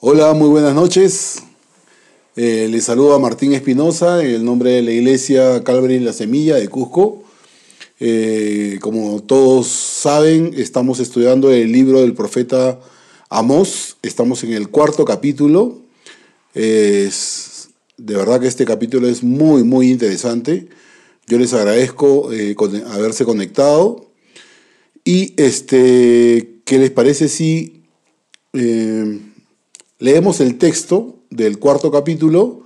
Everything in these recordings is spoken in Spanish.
Hola, muy buenas noches. Eh, les saluda Martín Espinosa en el nombre de la iglesia Calvary La Semilla de Cusco. Eh, como todos saben, estamos estudiando el libro del profeta Amós. Estamos en el cuarto capítulo. Es, de verdad que este capítulo es muy, muy interesante. Yo les agradezco eh, haberse conectado. Y este, ¿qué les parece si leemos el texto del cuarto capítulo,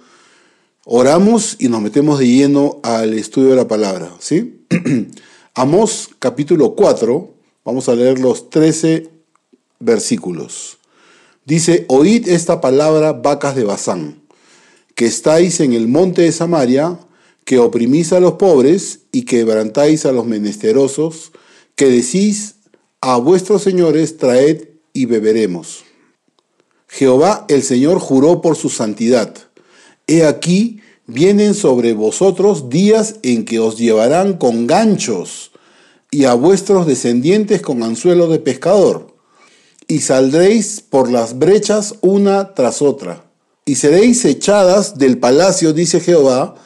oramos y nos metemos de lleno al estudio de la palabra. ¿sí? Amós capítulo 4, vamos a leer los 13 versículos. Dice, oíd esta palabra, vacas de Bazán, que estáis en el monte de Samaria, que oprimís a los pobres y quebrantáis a los menesterosos, que decís a vuestros señores, traed y beberemos. Jehová el Señor juró por su santidad. He aquí, vienen sobre vosotros días en que os llevarán con ganchos y a vuestros descendientes con anzuelo de pescador, y saldréis por las brechas una tras otra, y seréis echadas del palacio, dice Jehová,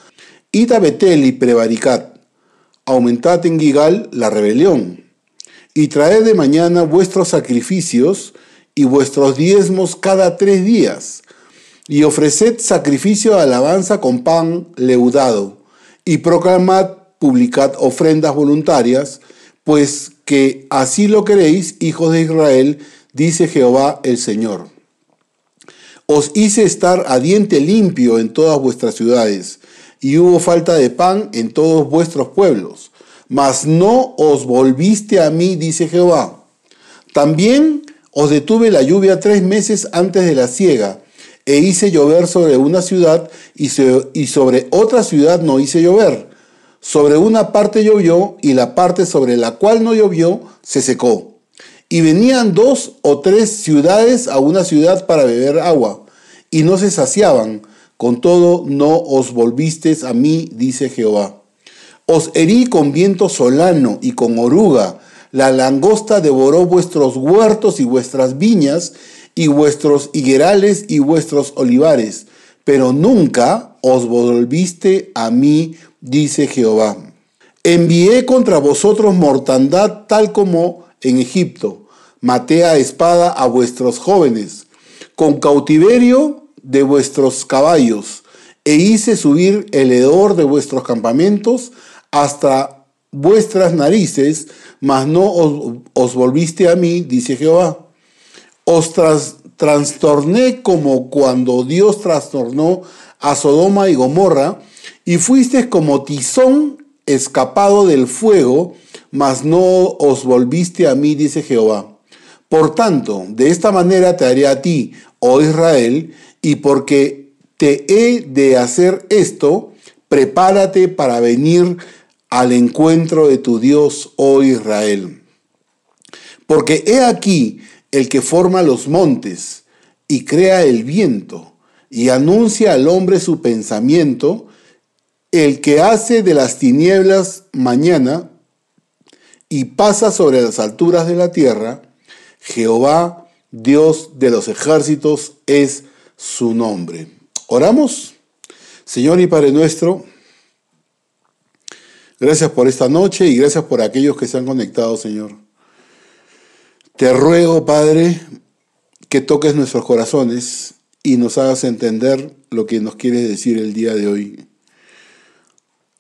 id a Betel y prevaricad, aumentad en Gigal la rebelión, y traed de mañana vuestros sacrificios, y vuestros diezmos cada tres días, y ofreced sacrificio de alabanza con pan leudado, y proclamad, publicad ofrendas voluntarias, pues que así lo queréis, hijos de Israel, dice Jehová el Señor. Os hice estar a diente limpio en todas vuestras ciudades, y hubo falta de pan en todos vuestros pueblos, mas no os volviste a mí, dice Jehová. También os detuve la lluvia tres meses antes de la siega, e hice llover sobre una ciudad y sobre otra ciudad no hice llover. Sobre una parte llovió y la parte sobre la cual no llovió se secó. Y venían dos o tres ciudades a una ciudad para beber agua, y no se saciaban. Con todo no os volvisteis a mí, dice Jehová. Os herí con viento solano y con oruga, la langosta devoró vuestros huertos y vuestras viñas, y vuestros higuerales y vuestros olivares, pero nunca os volviste a mí, dice Jehová. Envié contra vosotros mortandad tal como en Egipto. Maté a espada a vuestros jóvenes, con cautiverio de vuestros caballos, e hice subir el hedor de vuestros campamentos hasta vuestras narices, mas no os, volviste a mí, dice Jehová. Os trastorné como cuando Dios trastornó a Sodoma y Gomorra, y fuisteis como tizón escapado del fuego, mas no os volviste a mí, dice Jehová. Por tanto, de esta manera te haré a ti, oh Israel, y porque te he de hacer esto, prepárate para venir al encuentro de tu Dios, oh Israel. Porque he aquí el que forma los montes y crea el viento y anuncia al hombre su pensamiento, el que hace de las tinieblas mañana y pasa sobre las alturas de la tierra, Jehová, Dios de los ejércitos, es su nombre. Oramos. Señor y Padre nuestro, Gracias por esta noche y gracias por aquellos que se han conectado, Señor. Te ruego, Padre, que toques nuestros corazones y nos hagas entender lo que nos quieres decir el día de hoy.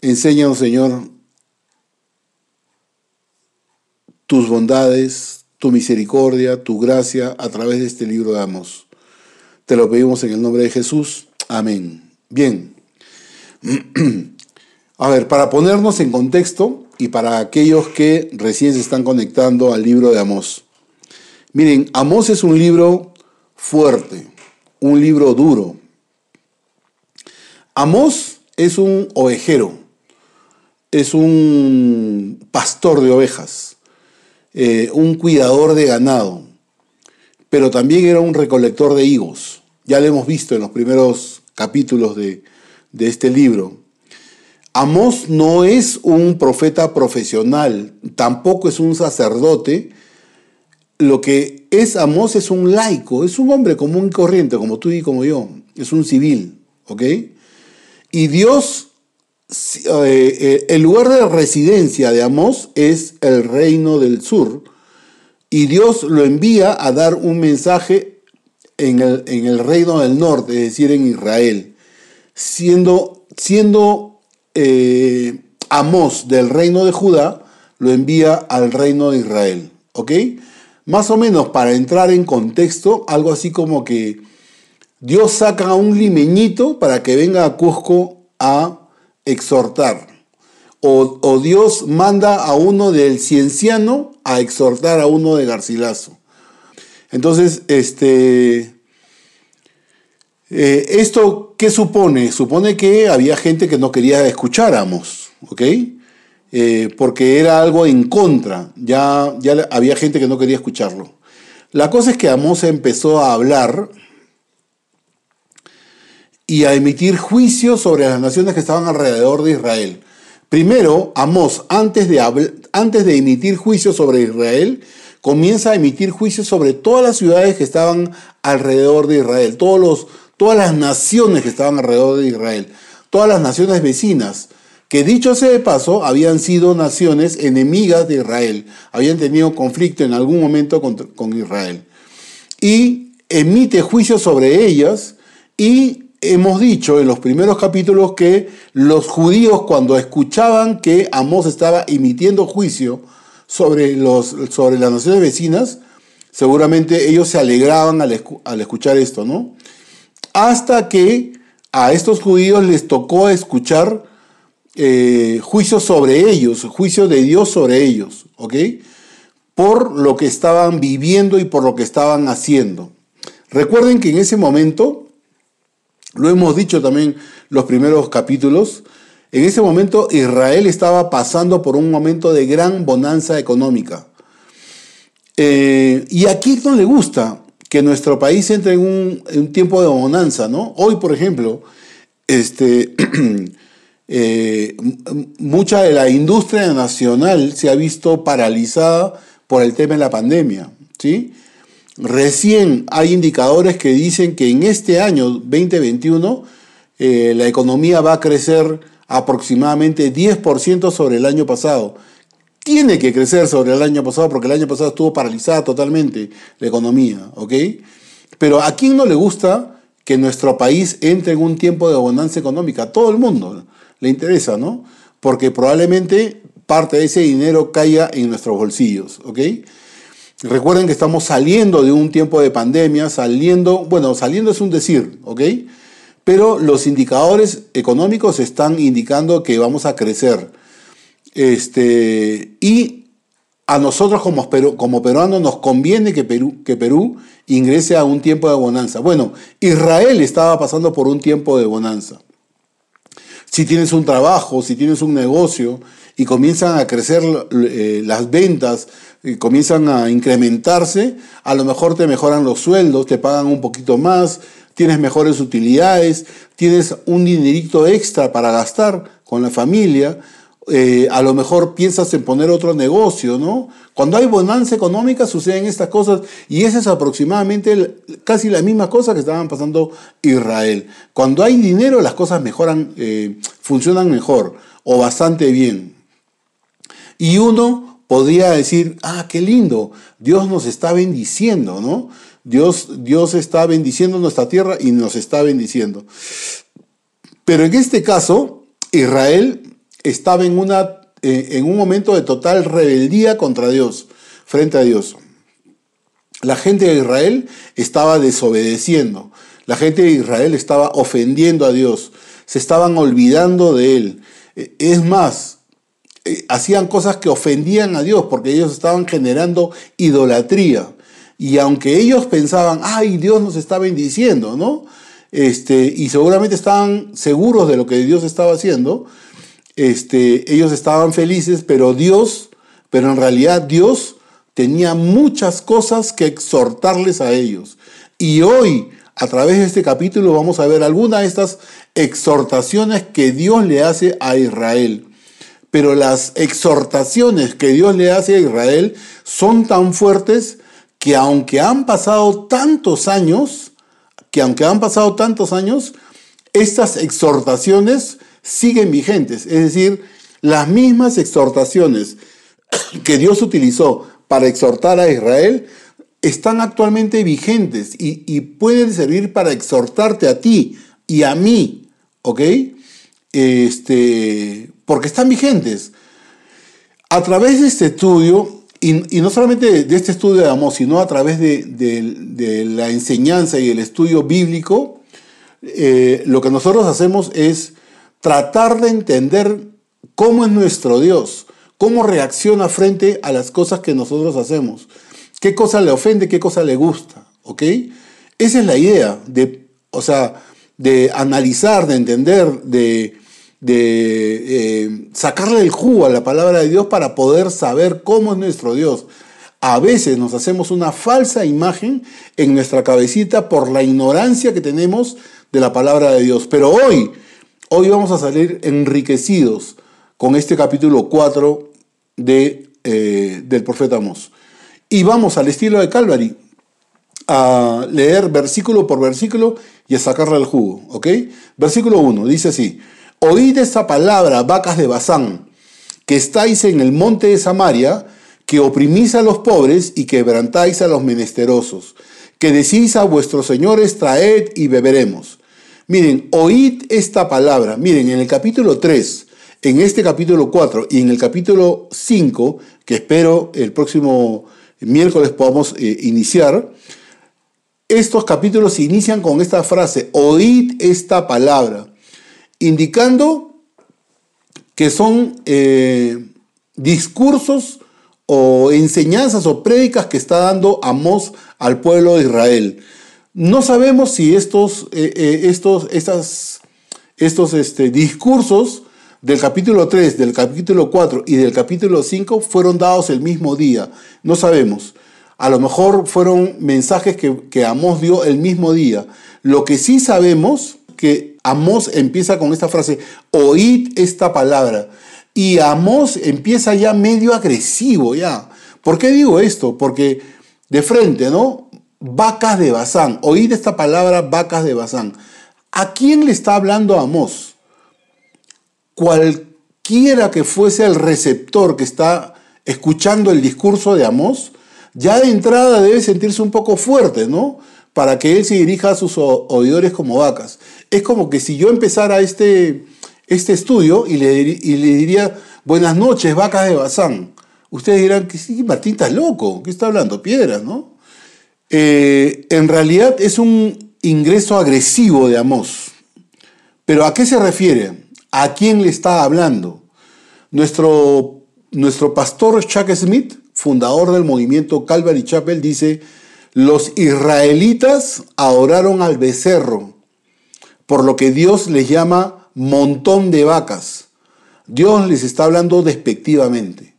Enséñanos, Señor, tus bondades, tu misericordia, tu gracia a través de este libro de Amos. Te lo pedimos en el nombre de Jesús. Amén. Bien. A ver, para ponernos en contexto y para aquellos que recién se están conectando al libro de Amós. Miren, Amós es un libro fuerte, un libro duro. Amós es un ovejero, es un pastor de ovejas, eh, un cuidador de ganado, pero también era un recolector de higos. Ya lo hemos visto en los primeros capítulos de, de este libro. Amós no es un profeta profesional, tampoco es un sacerdote, lo que es Amós es un laico, es un hombre común y corriente, como tú y como yo, es un civil, ¿ok? Y Dios, eh, eh, el lugar de residencia de Amós es el reino del sur, y Dios lo envía a dar un mensaje en el, en el reino del norte, es decir, en Israel, siendo, siendo eh, Amós del reino de Judá, lo envía al reino de Israel, ¿ok? Más o menos para entrar en contexto, algo así como que Dios saca a un limeñito para que venga a Cusco a exhortar. O, Dios manda a uno del cienciano a exhortar a uno de Garcilaso. Entonces, este, eh, ¿esto supone? Supone que había gente que no quería escuchar a Amos, ¿ok? Eh, porque era algo en contra, ya, ya había gente que no quería escucharlo. La cosa es que Amós empezó a hablar y a emitir juicios sobre las naciones que estaban alrededor de Israel. Primero, Amós, antes de, antes de emitir juicios sobre Israel, comienza a emitir juicios sobre todas las ciudades que estaban alrededor de Israel, todos los, todas las naciones que estaban alrededor de Israel, todas las naciones vecinas que dicho sea de paso, habían sido naciones enemigas de Israel, habían tenido conflicto en algún momento con, Israel. Y emite juicio sobre ellas y hemos dicho en los primeros capítulos que los judíos cuando escuchaban que Amós estaba emitiendo juicio sobre, los, sobre las naciones vecinas, seguramente ellos se alegraban al, al escuchar esto, ¿no? Hasta que a estos judíos les tocó escuchar eh, juicio sobre ellos, juicio de Dios sobre ellos, ¿ok? Por lo que estaban viviendo y por lo que estaban haciendo. Recuerden que en ese momento, lo hemos dicho también los primeros capítulos, en ese momento Israel estaba pasando por un momento de gran bonanza económica. Eh, y a quién no le gusta que nuestro país entre en un, tiempo de bonanza, ¿no? Hoy, por ejemplo, este, Eh, mucha de la industria nacional se ha visto paralizada por el tema de la pandemia. ¿sí? Recién hay indicadores que dicen que en este año 2021 eh, la economía va a crecer aproximadamente 10% sobre el año pasado. Tiene que crecer sobre el año pasado porque el año pasado estuvo paralizada totalmente la economía, ¿ok? Pero a quién no le gusta que nuestro país entre en un tiempo de bonanza económica? Todo el mundo le interesa, ¿no? Porque probablemente parte de ese dinero caiga en nuestros bolsillos, ¿ok? Recuerden que estamos saliendo de un tiempo de pandemia, saliendo, bueno, saliendo es un decir, ¿ok? Pero los indicadores económicos están indicando que vamos a crecer. Este, y a nosotros como, como peruanos nos conviene que Perú, que Perú ingrese a un tiempo de bonanza. Bueno, Israel estaba pasando por un tiempo de bonanza. Si tienes un trabajo, si tienes un negocio y comienzan a crecer eh, las ventas, y comienzan a incrementarse, a lo mejor te mejoran los sueldos, te pagan un poquito más, tienes mejores utilidades, tienes un dinerito extra para gastar con la familia, eh, a lo mejor piensas en poner otro negocio, ¿no? Cuando hay bonanza económica suceden estas cosas y esa es aproximadamente casi la misma cosa que estaban pasando Israel. Cuando hay dinero las cosas mejoran, eh, funcionan mejor o bastante bien. Y uno podría decir, ah, qué lindo, Dios nos está bendiciendo, ¿no? Dios, Dios está bendiciendo nuestra tierra y nos está bendiciendo. Pero en este caso, Israel estaba en, una, eh, en un momento de total rebeldía contra Dios, frente a Dios. La gente de Israel estaba desobedeciendo. La gente de Israel estaba ofendiendo a Dios. Se estaban olvidando de Él. Eh, es más, eh, hacían cosas que ofendían a Dios porque ellos estaban generando idolatría. Y aunque ellos pensaban, ay, Dios nos está bendiciendo, ¿no? Este, y seguramente estaban seguros de lo que Dios estaba haciendo, este, ellos estaban felices, pero Dios, pero en realidad Dios tenía muchas cosas que exhortarles a ellos. Y hoy, a través de este capítulo, vamos a ver algunas de estas exhortaciones que Dios le hace a Israel. Pero las exhortaciones que Dios le hace a Israel son tan fuertes que aunque han pasado tantos años, que aunque han pasado tantos años, estas exhortaciones siguen vigentes. Es decir, las mismas exhortaciones que Dios utilizó para exhortar a Israel están actualmente vigentes y, pueden servir para exhortarte a ti y a mí, ¿ok? Este, porque están vigentes. A través de este estudio, y, no solamente de este estudio de Amós, sino a través de, la enseñanza y el estudio bíblico, eh, lo que nosotros hacemos es tratar de entender cómo es nuestro Dios, cómo reacciona frente a las cosas que nosotros hacemos, qué cosa le ofende, qué cosa le gusta, ¿ok? Esa es la idea de, o sea, de analizar, de entender, de, eh, sacarle el jugo a la palabra de Dios para poder saber cómo es nuestro Dios. A veces nos hacemos una falsa imagen en nuestra cabecita por la ignorancia que tenemos de la palabra de Dios. Pero hoy, hoy vamos a salir enriquecidos con este capítulo 4 de, eh, del profeta Amós. Y vamos al estilo de Calvary a leer versículo por versículo y a sacarle el jugo, ¿ok? Versículo 1 dice así, oíd esta palabra, vacas de Bazán, que estáis en el monte de Samaria, que oprimís a los pobres y quebrantáis a los menesterosos, que decís a vuestros señores, traed y beberemos. Miren, oíd esta palabra. Miren, en el capítulo 3 en este capítulo 4 y en el capítulo 5, que espero el próximo miércoles podamos eh, iniciar, estos capítulos se inician con esta frase, oíd esta palabra, indicando que son eh, discursos o enseñanzas o prédicas que está dando Amós al pueblo de Israel. No sabemos si estos, eh, estos, estas, estos este, discursos del capítulo 3, del capítulo 4 y del capítulo 5 fueron dados el mismo día. No sabemos. A lo mejor fueron mensajes que, que Amós dio el mismo día. Lo que sí sabemos que Amós empieza con esta frase, oíd esta palabra. Y Amós empieza ya medio agresivo ya. ¿Por qué digo esto? Porque de frente, ¿no? Vacas de Bazán. Oíd esta palabra, vacas de Bazán. ¿A quién le está hablando Amós? cualquiera que fuese el receptor que está escuchando el discurso de Amós, ya de entrada debe sentirse un poco fuerte, ¿no? Para que él se dirija a sus oidores como vacas. Es como que si yo empezara este, este estudio y le, y le diría, buenas noches, vacas de Bazán. Ustedes dirán que sí, Martín está loco, ¿qué está hablando? Piedras, ¿no? Eh, en realidad es un ingreso agresivo de Amós. ¿Pero a qué se refiere? ¿A quién le está hablando? Nuestro, nuestro pastor Chuck Smith, fundador del movimiento Calvary Chapel, dice, los israelitas adoraron al becerro, por lo que Dios les llama montón de vacas. Dios les está hablando despectivamente.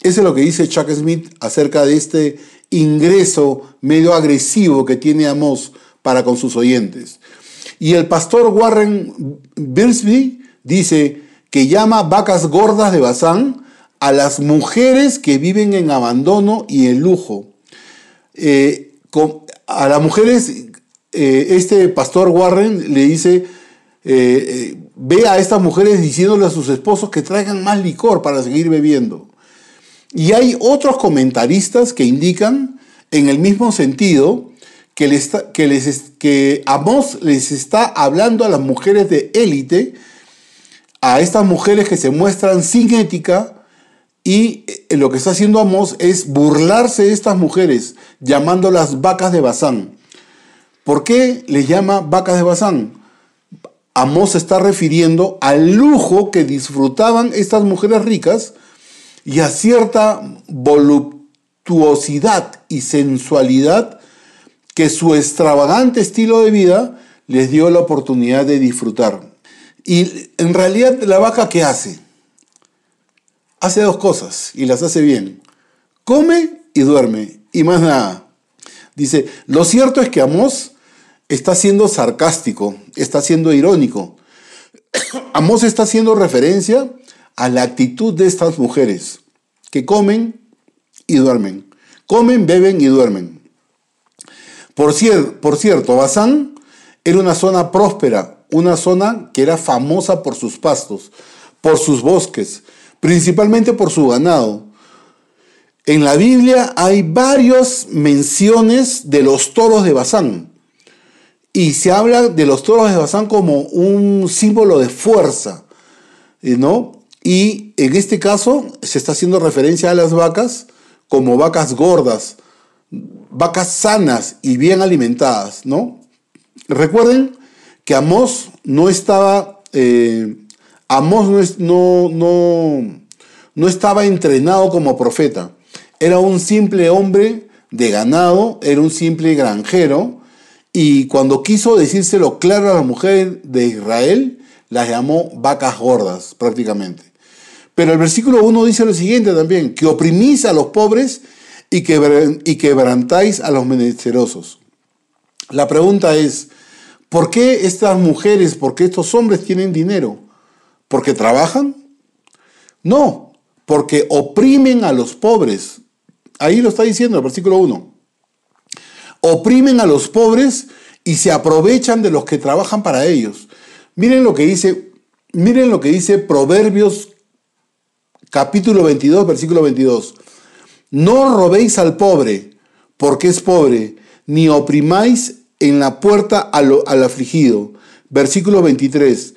Eso es lo que dice Chuck Smith acerca de este ingreso medio agresivo que tiene Amos para con sus oyentes. Y el pastor Warren Birsby dice que llama vacas gordas de Bazán a las mujeres que viven en abandono y en lujo. Eh, a las mujeres, eh, este pastor Warren le dice, eh, ve a estas mujeres diciéndole a sus esposos que traigan más licor para seguir bebiendo. Y hay otros comentaristas que indican en el mismo sentido que, les, les, Amos les está hablando a las mujeres de élite a estas mujeres que se muestran sin ética y eh, lo que está haciendo Amos es burlarse de estas mujeres, llamándolas vacas de Bazán. ¿Por qué les llama vacas de Bazán? Amos se está refiriendo al lujo que disfrutaban estas mujeres ricas y a cierta voluptuosidad y sensualidad que su extravagante estilo de vida les dio la oportunidad de disfrutar. Y en realidad la vaca, ¿qué hace? Hace dos cosas y las hace bien. Come y duerme y más nada. Dice, lo cierto es que Amós está siendo sarcástico, está siendo irónico. Amós está haciendo referencia a la actitud de estas mujeres que comen y duermen. comen, beben y duermen. Por, cierto, Bazán era una zona próspera, una zona que era famosa por sus pastos, por sus bosques, principalmente por su ganado. En la Biblia hay varias menciones de los toros de Bazán. Y se habla de los toros de Bazán como un símbolo de fuerza, ¿no? Y en este caso se está haciendo referencia a las vacas como vacas gordas, vacas sanas y bien alimentadas, ¿no? Recuerden que Amós no estaba, eh, Amós no, no, no estaba entrenado como profeta. Era un simple hombre de ganado, era un simple granjero, y cuando quiso decírselo claro a la mujer de Israel, las llamó vacas gordas prácticamente. Pero el versículo 1 dice lo siguiente también, que oprimís a los pobres y, y quebrantáis a los menesterosos. La pregunta es, ¿por qué estas mujeres, por qué estos hombres tienen dinero? ¿Porque trabajan? No, porque oprimen a los pobres. Ahí lo está diciendo el versículo 1. Oprimen a los pobres y se aprovechan de los que trabajan para ellos. Miren lo que dice, miren lo que dice Proverbios capítulo 22, versículo 22. No robéis al pobre, porque es pobre, ni oprimáis en la puerta al, al afligido. Versículo 23.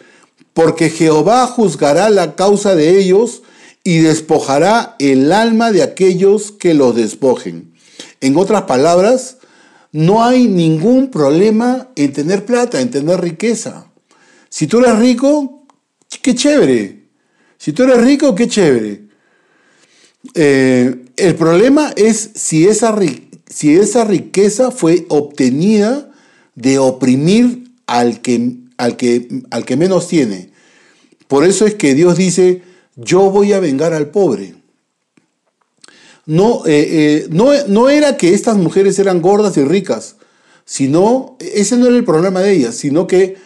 Porque Jehová juzgará la causa de ellos y despojará el alma de aquellos que los despojen. En otras palabras, no hay ningún problema en tener plata, en tener riqueza. Si tú eres rico, qué chévere. Si tú eres rico, qué chévere. Eh, el problema es si esa, si esa riqueza fue obtenida de oprimir al que, al, que, al que menos tiene. Por eso es que Dios dice, yo voy a vengar al pobre. No, eh, eh, no, no, era que estas mujeres eran gordas y ricas, sino, ese no era el problema de ellas, sino que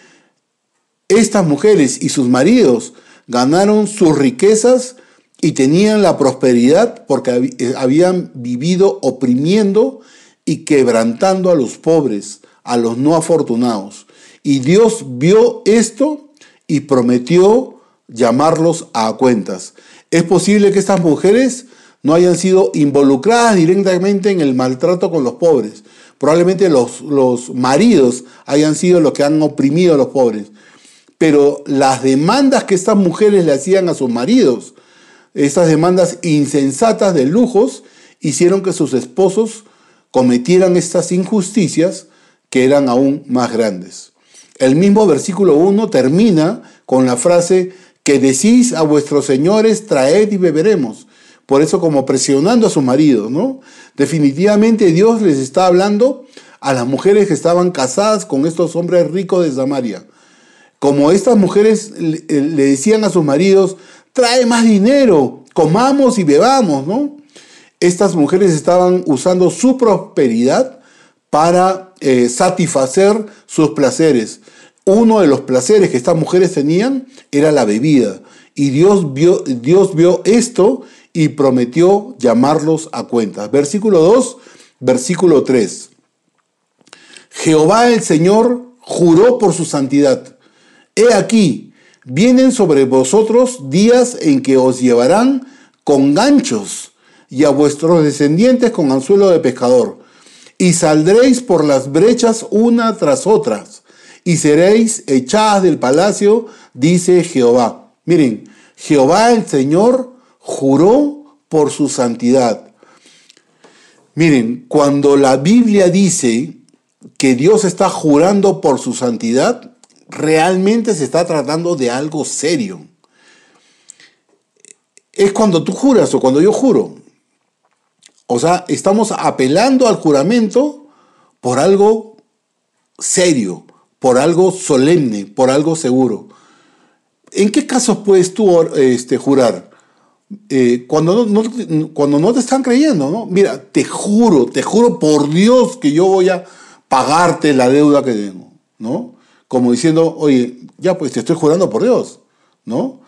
estas mujeres y sus maridos ganaron sus riquezas y tenían la prosperidad porque eh, habían vivido oprimiendo y quebrantando a los pobres, a los no afortunados. Y Dios vio esto y prometió llamarlos a cuentas. Es posible que estas mujeres no hayan sido involucradas directamente en el maltrato con los pobres. Probablemente los, los maridos hayan sido los que han oprimido a los pobres pero las demandas que estas mujeres le hacían a sus maridos, estas demandas insensatas de lujos, hicieron que sus esposos cometieran estas injusticias que eran aún más grandes. El mismo versículo 1 termina con la frase que decís a vuestros señores, traed y beberemos. Por eso como presionando a sus maridos, ¿no? Definitivamente Dios les está hablando a las mujeres que estaban casadas con estos hombres ricos de Samaria como estas mujeres le, decían a sus maridos, trae más dinero, comamos y bebamos, ¿no? Estas mujeres estaban usando su prosperidad para eh, satisfacer sus placeres. Uno de los placeres que estas mujeres tenían era la bebida. Y Dios vio, Dios vio esto y prometió llamarlos a cuenta. Versículo 2, versículo 3. Jehová el Señor juró por su santidad He aquí, vienen sobre vosotros días en que os llevarán con ganchos y a vuestros descendientes con anzuelo de pescador, y saldréis por las brechas una tras otras, y seréis echadas del palacio, dice Jehová. Miren, Jehová el Señor juró por su santidad. Miren, cuando la Biblia dice que Dios está jurando por su santidad, realmente se está tratando de algo serio. Es cuando tú juras o cuando yo juro. O sea, estamos apelando al juramento por algo serio, por algo solemne, por algo seguro. ¿En qué casos puedes tú este, jurar? Eh, cuando, no, cuando no te están creyendo, ¿no? Mira, te juro, te juro por Dios que yo voy a pagarte la deuda que tengo, ¿no? Como diciendo, oye, ya pues te estoy jurando por Dios, ¿no?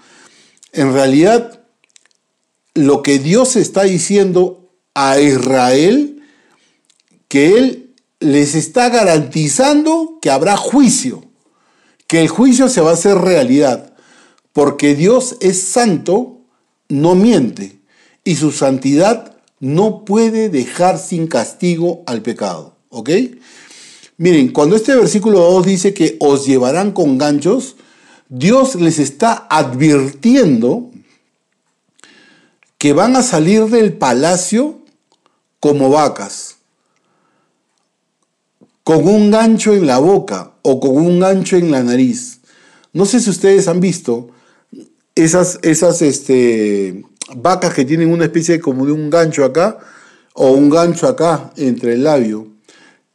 En realidad, lo que Dios está diciendo a Israel que Él les está garantizando que habrá juicio, que el juicio se va a hacer realidad, porque Dios es santo, no miente, y su santidad no puede dejar sin castigo al pecado. ¿Ok? Miren, cuando este versículo 2 dice que os llevarán con ganchos, Dios les está advirtiendo que van a salir del palacio como vacas, con un gancho en la boca o con un gancho en la nariz. No sé si ustedes han visto esas, esas este, vacas que tienen una especie como de un gancho acá o un gancho acá entre el labio.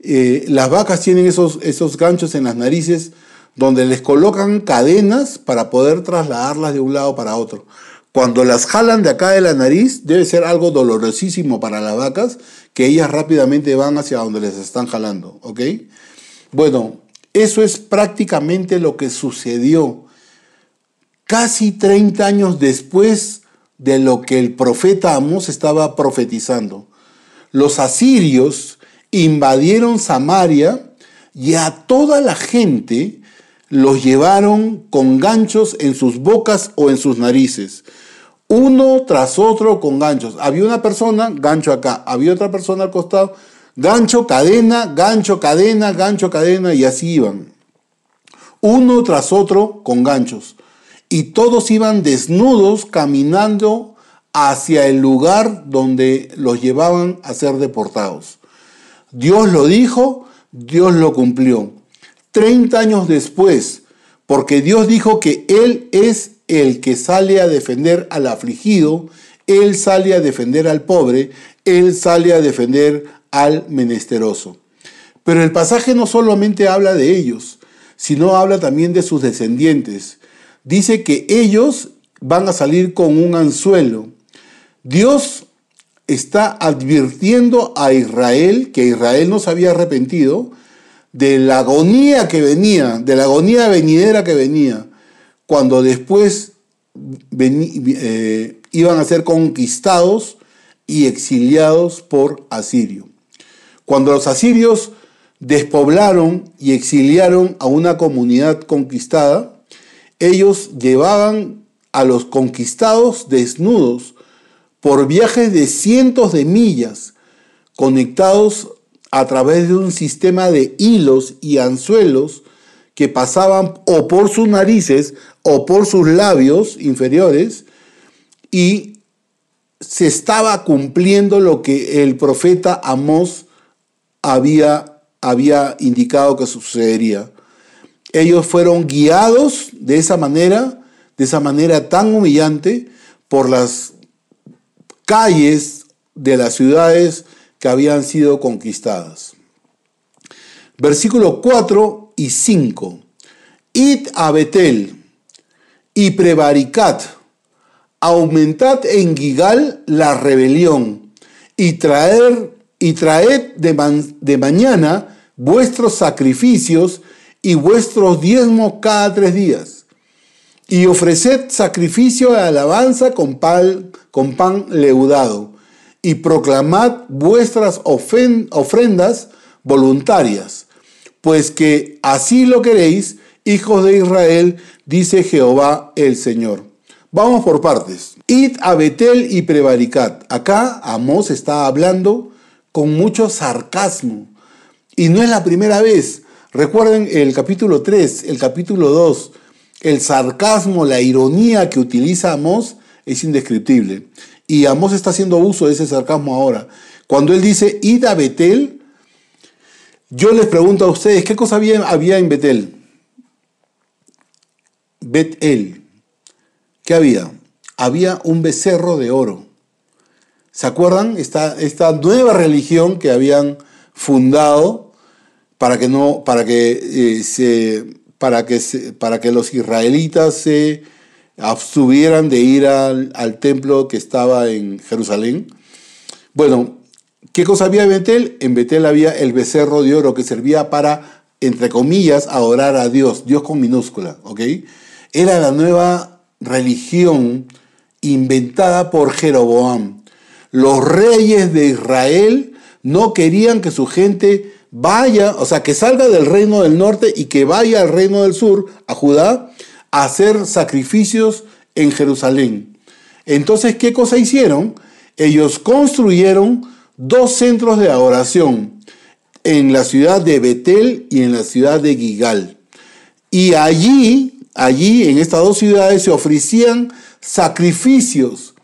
Eh, las vacas tienen esos, esos ganchos en las narices donde les colocan cadenas para poder trasladarlas de un lado para otro. Cuando las jalan de acá de la nariz, debe ser algo dolorosísimo para las vacas, que ellas rápidamente van hacia donde les están jalando, ¿ok? Bueno, eso es prácticamente lo que sucedió casi 30 años después de lo que el profeta Amos estaba profetizando. Los asirios invadieron Samaria y a toda la gente los llevaron con ganchos en sus bocas o en sus narices. Uno tras otro con ganchos. Había una persona, gancho acá. Había otra persona al costado, gancho, cadena, gancho, cadena, gancho, cadena, y así iban. Uno tras otro con ganchos. Y todos iban desnudos caminando hacia el lugar donde los llevaban a ser deportados. Dios lo dijo, Dios lo cumplió. 30 años después, porque Dios dijo que Él es el que sale a defender al afligido, Él sale a defender al pobre, Él sale a defender al menesteroso. Pero el pasaje no solamente habla de ellos, sino habla también de sus descendientes. Dice que ellos van a salir con un anzuelo. Dios está advirtiendo a Israel, que Israel no se había arrepentido, de la agonía que venía, de la agonía venidera que venía, cuando después eh, iban a ser conquistados y exiliados por Asirio. Cuando los asirios despoblaron y exiliaron a una comunidad conquistada, ellos llevaban a los conquistados desnudos por viajes de cientos de millas, conectados a través de un sistema de hilos y anzuelos que pasaban o por sus narices o por sus labios inferiores y se estaba cumpliendo lo que el profeta Amós había, había indicado que sucedería. Ellos fueron guiados de esa manera, de esa manera tan humillante, por las calles de las ciudades que habían sido conquistadas. Versículos 4 y 5. Id a Betel y prevaricat, aumentad en Gigal la rebelión y traer y traed de, de mañana vuestros sacrificios y vuestros diezmos cada tres días. Y ofreced sacrificio de alabanza con pan, con pan leudado y proclamad vuestras ofrendas voluntarias, pues que así lo queréis, hijos de Israel, dice Jehová el Señor. Vamos por partes. Id a Betel y prevaricat. Acá Amós está hablando con mucho sarcasmo. Y no es la primera vez. Recuerden el capítulo 3, el capítulo 2. El sarcasmo, la ironía que utiliza Amós es indescriptible. Y Amós está haciendo uso de ese sarcasmo ahora. Cuando él dice, id a Betel, yo les pregunto a ustedes, ¿qué cosa había, había en Betel? Betel. ¿Qué había? Había un becerro de oro. ¿Se acuerdan? Esta, esta nueva religión que habían fundado para que, no, para que, eh, se, para que, para que los israelitas se abstuvieran de ir al, templo que estaba en Jerusalén. Bueno, ¿qué cosa había en Betel? En Betel había el becerro de oro que servía para, entre comillas, adorar a Dios, Dios con minúscula, ¿ok? Era la nueva religión inventada por Jeroboam. Los reyes de Israel no querían que su gente vaya, o sea, que salga del reino del norte y que vaya al reino del sur, a Judá, a hacer sacrificios en Jerusalén. Entonces, ¿qué cosa hicieron? Ellos construyeron dos centros de adoración en la ciudad de Betel y en la ciudad de Gigal. Y allí, allí en estas dos ciudades se ofrecían sacrificios,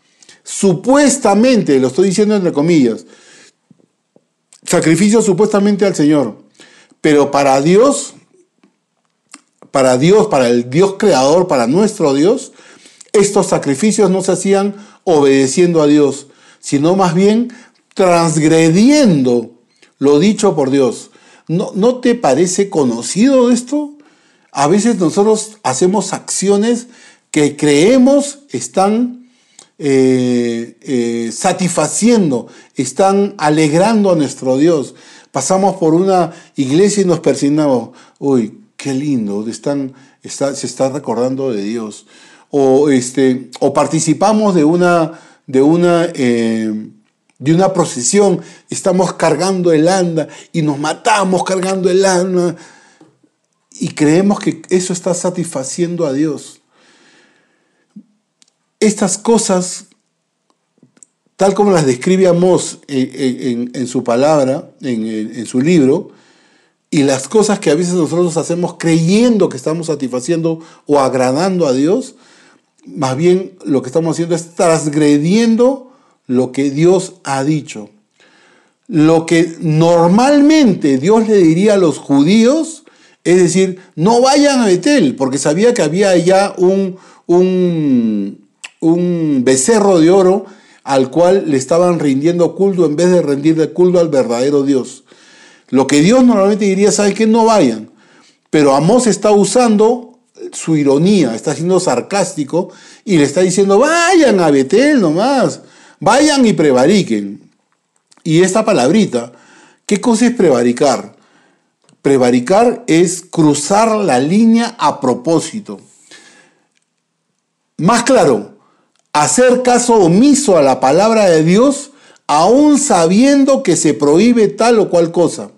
supuestamente, lo estoy diciendo entre comillas, sacrificios supuestamente al Señor. Pero para Dios, para Dios, para el Dios creador, para nuestro Dios, estos sacrificios no se hacían obedeciendo a Dios, sino más bien transgrediendo lo dicho por Dios. ¿No, ¿No te parece conocido esto? A veces nosotros hacemos acciones que creemos están eh, eh, satisfaciendo, están alegrando a nuestro Dios. Pasamos por una iglesia y nos persignamos. Uy, qué lindo, están, se está recordando de Dios. O, este, o participamos de una, de una eh, de una procesión, estamos cargando el anda y nos matamos cargando el anda y creemos que eso está satisfaciendo a Dios. Estas cosas, tal como las describe Amós en, en, su palabra, en, su libro, y las cosas que a veces nosotros hacemos creyendo que estamos satisfaciendo o agradando a Dios, más bien lo que estamos haciendo es transgrediendo lo que Dios ha dicho. Lo que normalmente Dios le diría a los judíos, es decir, no vayan a Betel, porque sabía que había allá un, un, un becerro de oro al cual le estaban rindiendo culto en vez de rendirle culto al verdadero Dios. Lo que Dios normalmente diría, ¿sabe que No vayan. Pero Amós está usando su ironía, está siendo sarcástico y le está diciendo, vayan a Betel nomás. Vayan y prevariquen. Y esta palabrita, ¿qué cosa es prevaricar? Prevaricar es cruzar la línea a propósito. Más claro, hacer caso omiso a la palabra de Dios aún sabiendo que se prohíbe tal o cual cosa.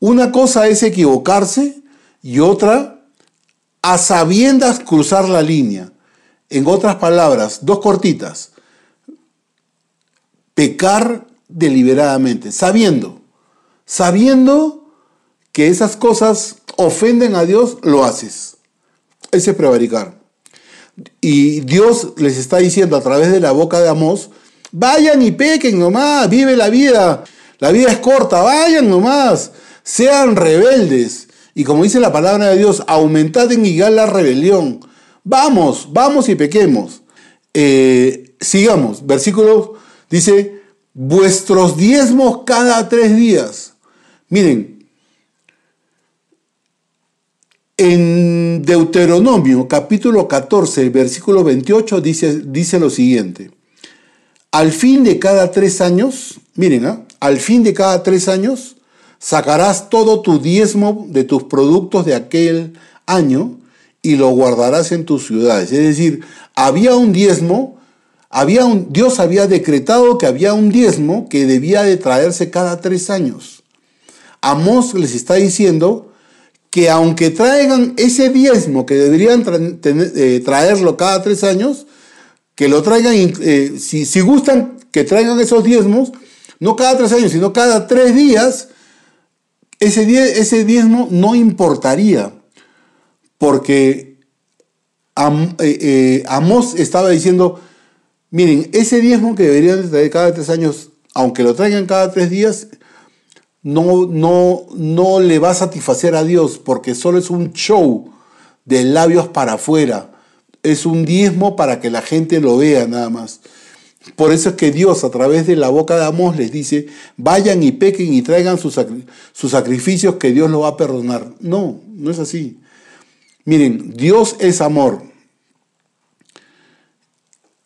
Una cosa es equivocarse y otra a sabiendas cruzar la línea. En otras palabras, dos cortitas pecar deliberadamente, sabiendo, sabiendo que esas cosas ofenden a Dios, lo haces. Ese es prevaricar. Y Dios les está diciendo a través de la boca de Amós, vayan y pequen nomás, vive la vida, la vida es corta, vayan nomás, sean rebeldes. Y como dice la palabra de Dios, aumentad en Igal la rebelión. Vamos, vamos y pequemos. Eh, sigamos, versículo Dice, vuestros diezmos cada tres días. Miren, en Deuteronomio capítulo 14, versículo 28 dice, dice lo siguiente. Al fin de cada tres años, miren, ¿ah? al fin de cada tres años, sacarás todo tu diezmo de tus productos de aquel año y lo guardarás en tus ciudades. Es decir, había un diezmo había un, Dios había decretado que había un diezmo que debía de traerse cada tres años. Amós les está diciendo que aunque traigan ese diezmo que deberían eh, traerlo cada tres años, que lo traigan, eh, si, gustan que traigan esos diezmos, no cada tres años, sino cada tres días, ese, ese diezmo no importaría, porque eh, Amós estaba diciendo, Miren, ese diezmo que deberían traer cada tres años, aunque lo traigan cada tres días, no, no, no le va a satisfacer a Dios porque solo es un show de labios para afuera. Es un diezmo para que la gente lo vea nada más. Por eso es que Dios a través de la boca de Amós les dice, vayan y pequen y traigan sus, sus sacrificios que Dios lo va a perdonar. No, no es así. Miren, Dios es amor.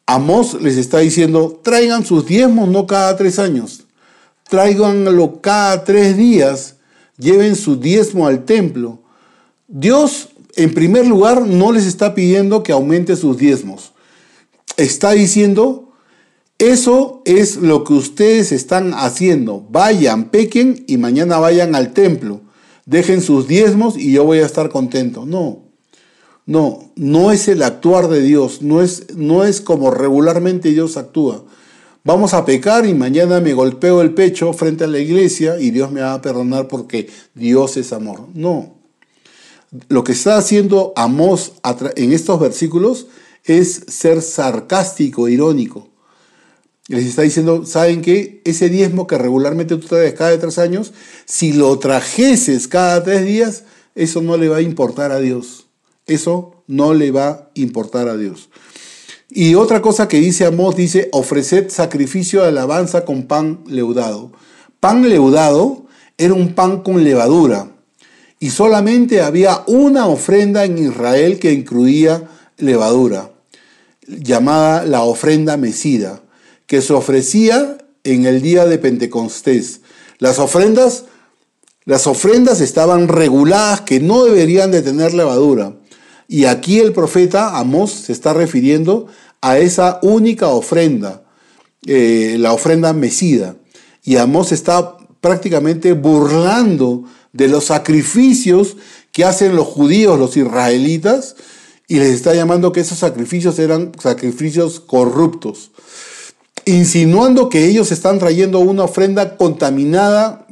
Amós les está diciendo, traigan sus diezmos no cada tres años, tráiganlo cada tres días, lleven su diezmo al templo. Dios, en primer lugar, no les está pidiendo que aumente sus diezmos. Está diciendo, Eso es lo que ustedes están haciendo. Vayan, pequen y mañana vayan al templo. Dejen sus diezmos y yo voy a estar contento. No, no, no es el actuar de Dios, no es, no es como regularmente Dios actúa. Vamos a pecar y mañana me golpeo el pecho frente a la iglesia y Dios me va a perdonar porque Dios es amor. No. Lo que está haciendo Amós en estos versículos es ser sarcástico, irónico les está diciendo, ¿saben qué? Ese diezmo que regularmente tú traes cada tres años, si lo trajeses cada tres días, eso no le va a importar a Dios. Eso no le va a importar a Dios. Y otra cosa que dice Amós, dice, ofreced sacrificio de alabanza con pan leudado. Pan leudado era un pan con levadura. Y solamente había una ofrenda en Israel que incluía levadura, llamada la ofrenda mesida que se ofrecía en el día de Pentecostés. Las ofrendas, las ofrendas estaban reguladas que no deberían de tener levadura. Y aquí el profeta Amós se está refiriendo a esa única ofrenda, eh, la ofrenda mesida. Y Amós está prácticamente burlando de los sacrificios que hacen los judíos, los israelitas, y les está llamando que esos sacrificios eran sacrificios corruptos insinuando que ellos están trayendo una ofrenda contaminada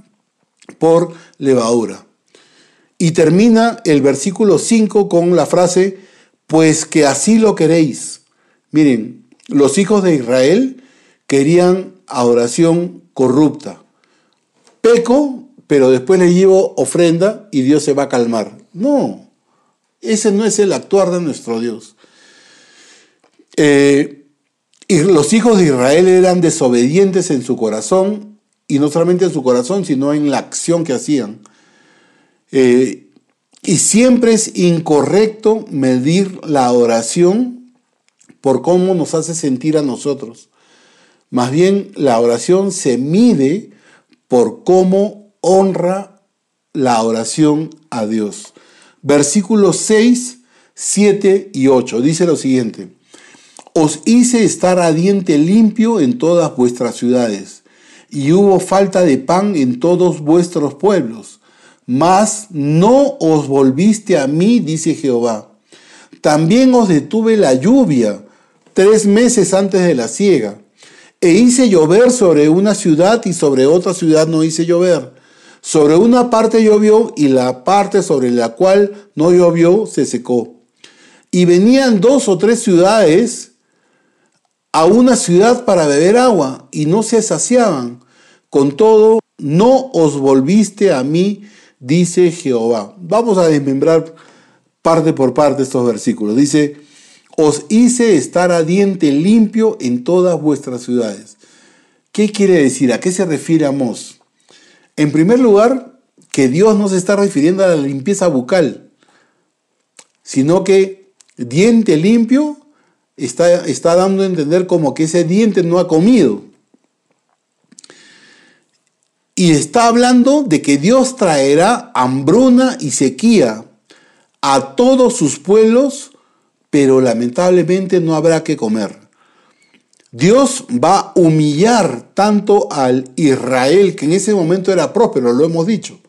por levadura. Y termina el versículo 5 con la frase, pues que así lo queréis. Miren, los hijos de Israel querían adoración corrupta. Peco, pero después le llevo ofrenda y Dios se va a calmar. No, ese no es el actuar de nuestro Dios. Eh, y los hijos de Israel eran desobedientes en su corazón, y no solamente en su corazón, sino en la acción que hacían. Eh, y siempre es incorrecto medir la oración por cómo nos hace sentir a nosotros. Más bien la oración se mide por cómo honra la oración a Dios. Versículos 6, 7 y 8 dice lo siguiente. Os hice estar a diente limpio en todas vuestras ciudades, y hubo falta de pan en todos vuestros pueblos. Mas no os volviste a mí, dice Jehová. También os detuve la lluvia tres meses antes de la siega. E hice llover sobre una ciudad y sobre otra ciudad no hice llover. Sobre una parte llovió y la parte sobre la cual no llovió se secó. Y venían dos o tres ciudades a una ciudad para beber agua y no se saciaban. Con todo, no os volviste a mí, dice Jehová. Vamos a desmembrar parte por parte estos versículos. Dice, os hice estar a diente limpio en todas vuestras ciudades. ¿Qué quiere decir? ¿A qué se refiere Amós? En primer lugar, que Dios no se está refiriendo a la limpieza bucal, sino que diente limpio está, está dando a entender como que ese diente no ha comido. Y está hablando de que Dios traerá hambruna y sequía a todos sus pueblos, pero lamentablemente no habrá que comer. Dios va a humillar tanto al Israel, que en ese momento era próspero, lo hemos dicho.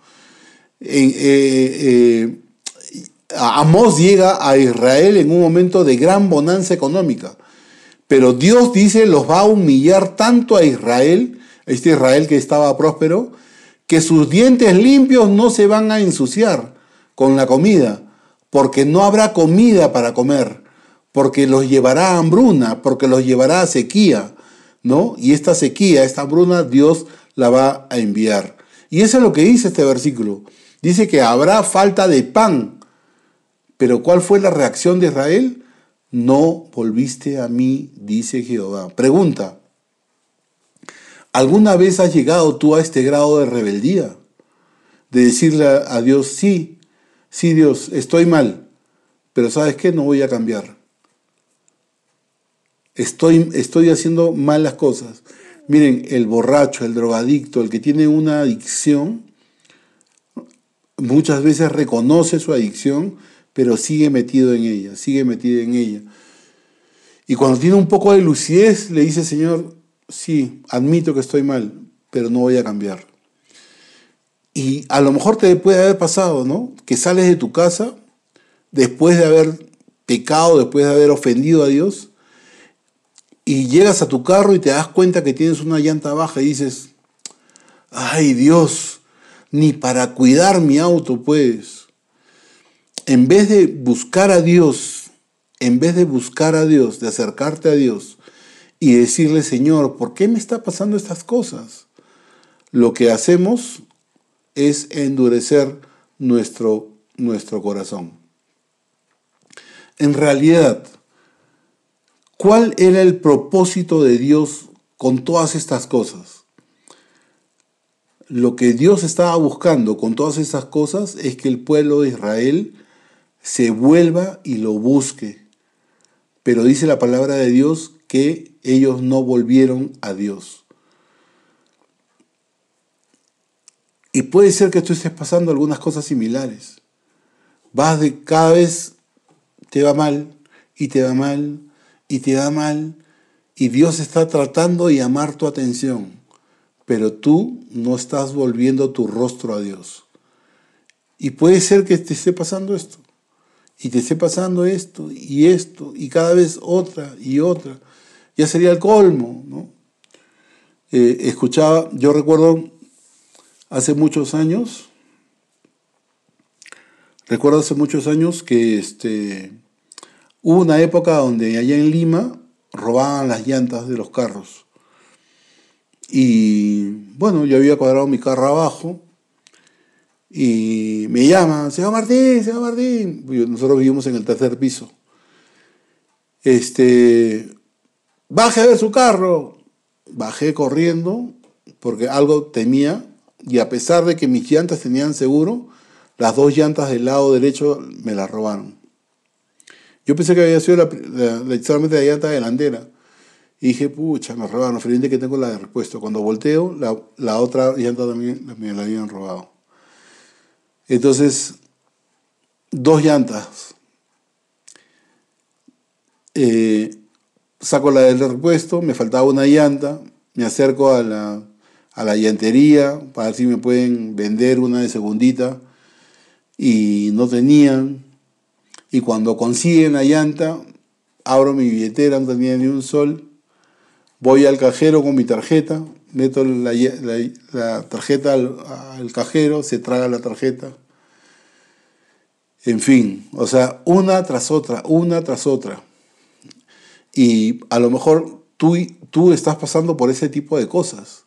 Eh, eh, Amós llega a Israel en un momento de gran bonanza económica. Pero Dios dice, los va a humillar tanto a Israel, este Israel que estaba próspero, que sus dientes limpios no se van a ensuciar con la comida, porque no habrá comida para comer, porque los llevará a hambruna, porque los llevará a sequía, ¿no? Y esta sequía, esta hambruna, Dios la va a enviar. Y eso es lo que dice este versículo. Dice que habrá falta de pan pero ¿cuál fue la reacción de Israel? No volviste a mí, dice Jehová. Pregunta, ¿alguna vez has llegado tú a este grado de rebeldía? De decirle a Dios, sí, sí Dios, estoy mal, pero ¿sabes qué? No voy a cambiar. Estoy, estoy haciendo malas cosas. Miren, el borracho, el drogadicto, el que tiene una adicción, muchas veces reconoce su adicción, pero sigue metido en ella, sigue metido en ella. Y cuando tiene un poco de lucidez, le dice, Señor, sí, admito que estoy mal, pero no voy a cambiar. Y a lo mejor te puede haber pasado, ¿no? Que sales de tu casa después de haber pecado, después de haber ofendido a Dios, y llegas a tu carro y te das cuenta que tienes una llanta baja y dices, ay Dios, ni para cuidar mi auto puedes. En vez de buscar a Dios, en vez de buscar a Dios, de acercarte a Dios y decirle, Señor, ¿por qué me está pasando estas cosas? Lo que hacemos es endurecer nuestro, nuestro corazón. En realidad, ¿cuál era el propósito de Dios con todas estas cosas? Lo que Dios estaba buscando con todas estas cosas es que el pueblo de Israel se vuelva y lo busque. Pero dice la palabra de Dios que ellos no volvieron a Dios. Y puede ser que tú estés pasando algunas cosas similares. Vas de cada vez te va mal y te va mal y te va mal y Dios está tratando de llamar tu atención, pero tú no estás volviendo tu rostro a Dios. Y puede ser que te esté pasando esto, y te esté pasando esto y esto, y cada vez otra y otra. Ya sería el colmo, ¿no? Eh, escuchaba, yo recuerdo hace muchos años, Recuerdo hace muchos años que este, hubo una época donde allá en Lima robaban las llantas de los carros. Y bueno, yo había cuadrado mi carro abajo y me llaman, señor Martín, señor Martín. Nosotros vivimos en el tercer piso. Este, baje ver su carro. Bajé corriendo porque algo temía y a pesar de que mis llantas tenían seguro, las dos llantas del lado derecho me las robaron. Yo pensé que había sido la, solamente la llanta delantera. Y dije, pucha, me robaron, felizmente que tengo la de repuesto. Cuando volteo, la, otra llanta también me la habían robado. Entonces, dos llantas. Eh, saco la del repuesto, me faltaba una llanta, me acerco a la, a la llantería para ver si me pueden vender una de segundita y no tenían. Y cuando consiguen la llanta, abro mi billetera, no tenía ni un sol, voy al cajero con mi tarjeta, meto la, tarjeta al, cajero, se traga la tarjeta. En fin, o sea, una tras otra, una tras otra. Y a lo mejor tú, tú estás pasando por ese tipo de cosas.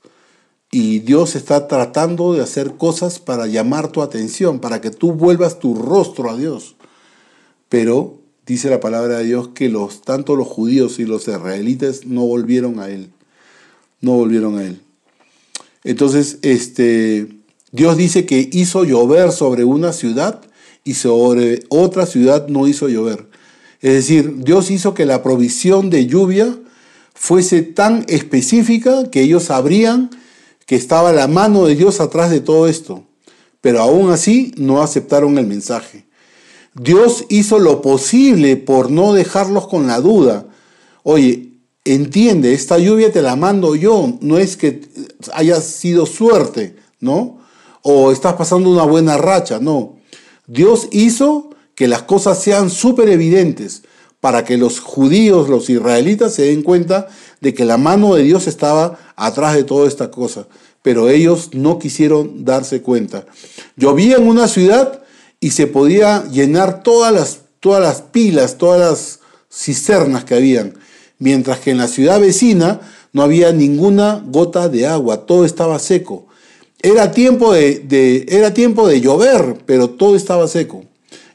Y Dios está tratando de hacer cosas para llamar tu atención, para que tú vuelvas tu rostro a Dios. Pero dice la palabra de Dios que los, tanto los judíos y los israelitas no volvieron a Él. No volvieron a Él. Entonces, este, Dios dice que hizo llover sobre una ciudad y sobre otra ciudad no hizo llover. Es decir, Dios hizo que la provisión de lluvia fuese tan específica que ellos sabrían que estaba la mano de Dios atrás de todo esto, pero aún así no aceptaron el mensaje. Dios hizo lo posible por no dejarlos con la duda. Oye, entiende, esta lluvia te la mando yo, no es que haya sido suerte, ¿no? O estás pasando una buena racha, no. Dios hizo que las cosas sean súper evidentes para que los judíos, los israelitas se den cuenta de que la mano de Dios estaba atrás de toda esta cosa, pero ellos no quisieron darse cuenta. Llovía en una ciudad y se podía llenar todas las, todas las pilas, todas las cisternas que habían, mientras que en la ciudad vecina no había ninguna gota de agua, todo estaba seco. Era tiempo de, era tiempo de llover, pero todo estaba seco.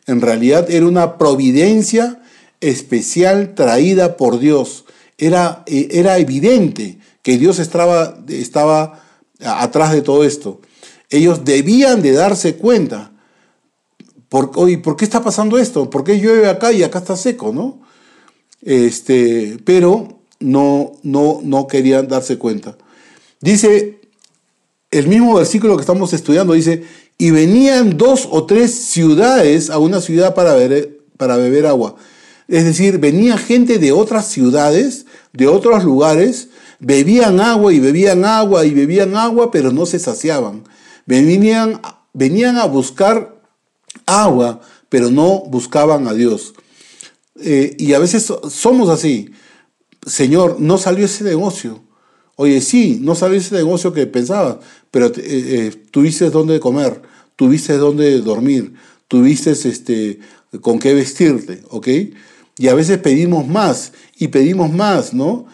En realidad era una providencia especial traída por Dios. Era, eh, era evidente que Dios estaba, estaba atrás de todo esto. Ellos debían de darse cuenta. Por, ¿por qué está pasando esto? ¿Por qué llueve acá y acá está seco? ¿no? Este, pero no, no, no querían darse cuenta. Dice, el mismo versículo que estamos estudiando dice, y venían dos o tres ciudades a una ciudad para beber, para beber agua. Es decir, venía gente de otras ciudades, de otros lugares, Bebían agua y bebían agua y bebían agua, pero no se saciaban. Venían, venían a buscar agua, pero no buscaban a Dios. Eh, y a veces somos así. Señor, no salió ese negocio. Oye, sí, no salió ese negocio que pensabas, pero eh, eh, tuviste dónde comer, tuviste dónde dormir, tuviste este, con qué vestirte, ¿ok? Y a veces pedimos más y pedimos más, ¿no?